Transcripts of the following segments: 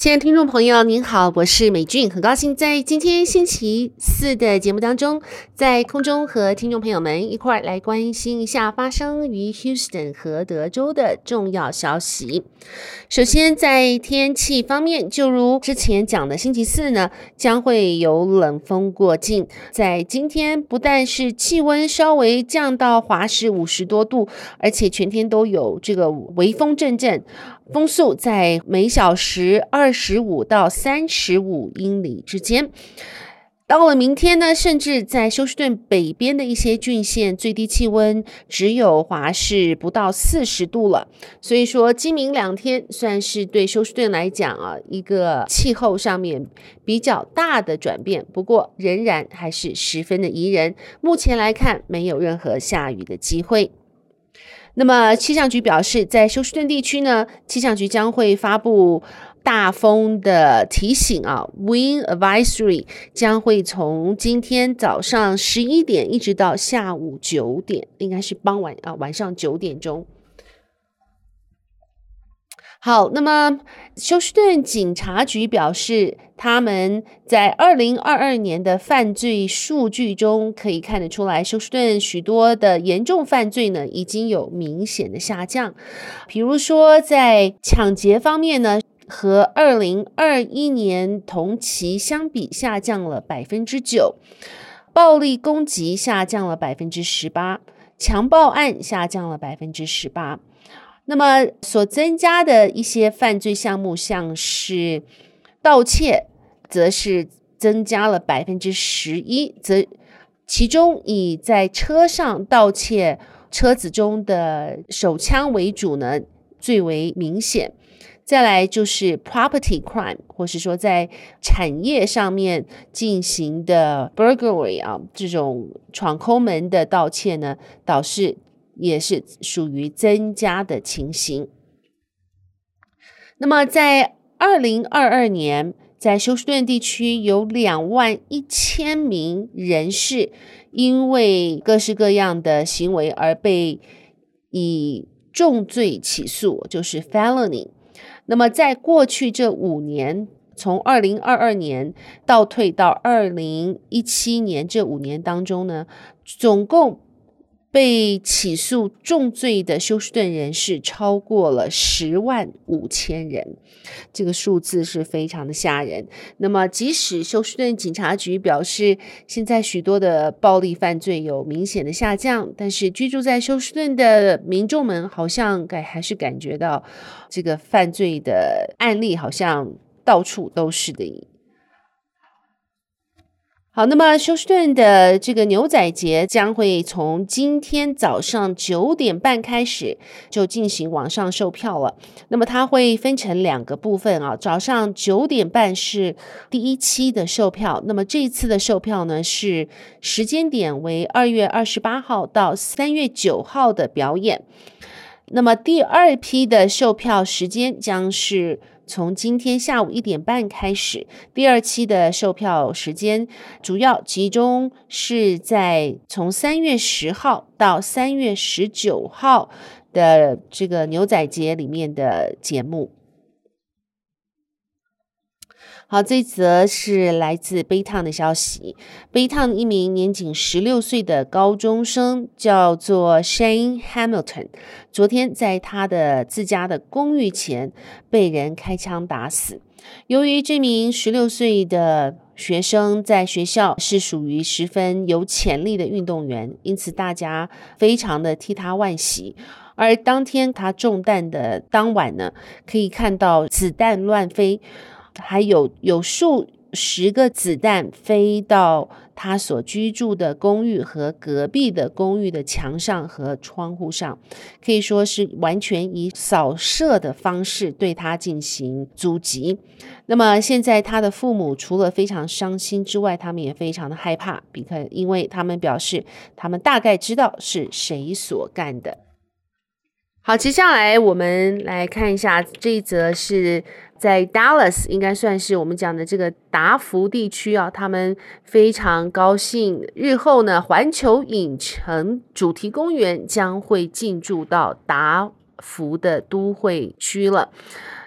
亲爱的听众朋友，您好，我是美俊，很高兴在今天星期四的节目当中，在空中和听众朋友们一块儿来关心一下发生于 Houston 和德州的重要消息。首先，在天气方面，就如之前讲的，星期四呢将会有冷风过境，在今天不但是气温稍微降到华氏五十多度，而且全天都有这个微风阵阵。风速在每小时二十五到三十五英里之间。到了明天呢，甚至在休斯顿北边的一些郡县，最低气温只有华氏不到四十度了。所以说，今明两天算是对休斯顿来讲啊，一个气候上面比较大的转变。不过，仍然还是十分的宜人。目前来看，没有任何下雨的机会。那么气象局表示，在休斯顿地区呢，气象局将会发布大风的提醒啊，Wind Advisory 将会从今天早上十一点一直到下午九点，应该是傍晚啊，晚上九点钟。好，那么休斯顿警察局表示，他们在二零二二年的犯罪数据中可以看得出来，休斯顿许多的严重犯罪呢已经有明显的下降。比如说，在抢劫方面呢，和二零二一年同期相比下降了百分之九；暴力攻击下降了百分之十八；强暴案下降了百分之十八。那么所增加的一些犯罪项目，像是盗窃，则是增加了百分之十一，则其中以在车上盗窃车子中的手枪为主呢，最为明显。再来就是 property crime，或是说在产业上面进行的 burglary 啊，这种闯空门的盗窃呢，导致。也是属于增加的情形。那么，在二零二二年，在休斯顿地区有两万一千名人士因为各式各样的行为而被以重罪起诉，就是 felony。那么，在过去这五年，从二零二二年倒退到二零一七年这五年当中呢，总共。被起诉重罪的休斯顿人士超过了十万五千人，这个数字是非常的吓人。那么，即使休斯顿警察局表示，现在许多的暴力犯罪有明显的下降，但是居住在休斯顿的民众们好像感还是感觉到这个犯罪的案例好像到处都是的。好，那么休斯顿的这个牛仔节将会从今天早上九点半开始就进行网上售票了。那么它会分成两个部分啊，早上九点半是第一期的售票。那么这次的售票呢，是时间点为二月二十八号到三月九号的表演。那么第二批的售票时间将是。从今天下午一点半开始，第二期的售票时间主要集中是在从三月十号到三月十九号的这个牛仔节里面的节目。好，这则是来自 Baytown 的消息。Baytown 一名年仅十六岁的高中生叫做 Shane Hamilton，昨天在他的自家的公寓前被人开枪打死。由于这名十六岁的学生在学校是属于十分有潜力的运动员，因此大家非常的替他惋惜。而当天他中弹的当晚呢，可以看到子弹乱飞。还有有数十个子弹飞到他所居住的公寓和隔壁的公寓的墙上和窗户上，可以说是完全以扫射的方式对他进行阻击。那么现在他的父母除了非常伤心之外，他们也非常的害怕，比克，因为他们表示他们大概知道是谁所干的。好，接下来我们来看一下这一则是在 Dallas，应该算是我们讲的这个达福地区啊，他们非常高兴，日后呢，环球影城主题公园将会进驻到达福的都会区了。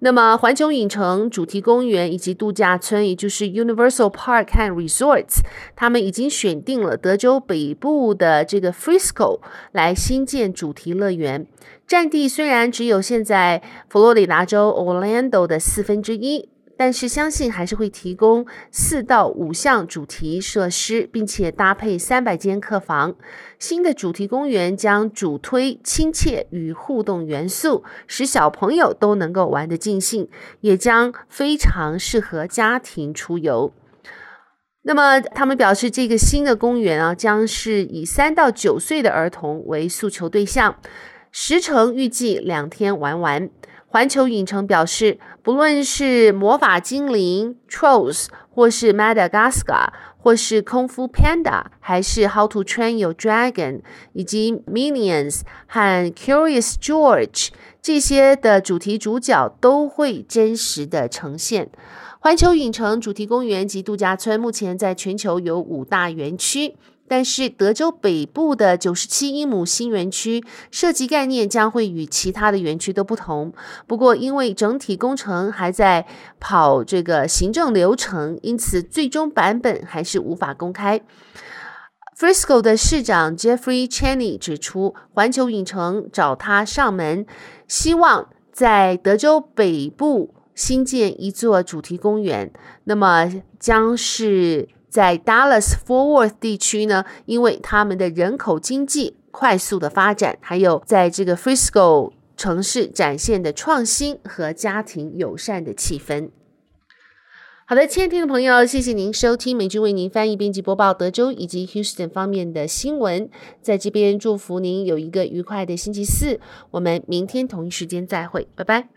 那么，环球影城主题公园以及度假村，也就是 Universal Park and Resorts，他们已经选定了德州北部的这个 Frisco 来新建主题乐园。占地虽然只有现在佛罗里达州 Orlando 的四分之一。但是相信还是会提供四到五项主题设施，并且搭配三百间客房。新的主题公园将主推亲切与互动元素，使小朋友都能够玩得尽兴，也将非常适合家庭出游。那么他们表示，这个新的公园啊，将是以三到九岁的儿童为诉求对象，时程预计两天玩完。环球影城表示，不论是魔法精灵 Trolls，或是 Madagascar，或是功夫 Panda，还是 How to Train Your Dragon，以及 Minions 和 Curious George 这些的主题主角都会真实的呈现。环球影城主题公园及度假村目前在全球有五大园区。但是德州北部的九十七英亩新园区设计概念将会与其他的园区都不同。不过，因为整体工程还在跑这个行政流程，因此最终版本还是无法公开。Frisco 的市长 Jeffrey Chaney 指出，环球影城找他上门，希望在德州北部新建一座主题公园，那么将是。在 Dallas-Fort Worth 地区呢，因为他们的人口经济快速的发展，还有在这个 Frisco 城市展现的创新和家庭友善的气氛。好的，亲爱的听众朋友，谢谢您收听美君为您翻译、编辑、播报德州以及 Houston 方面的新闻。在这边祝福您有一个愉快的星期四，我们明天同一时间再会，拜拜。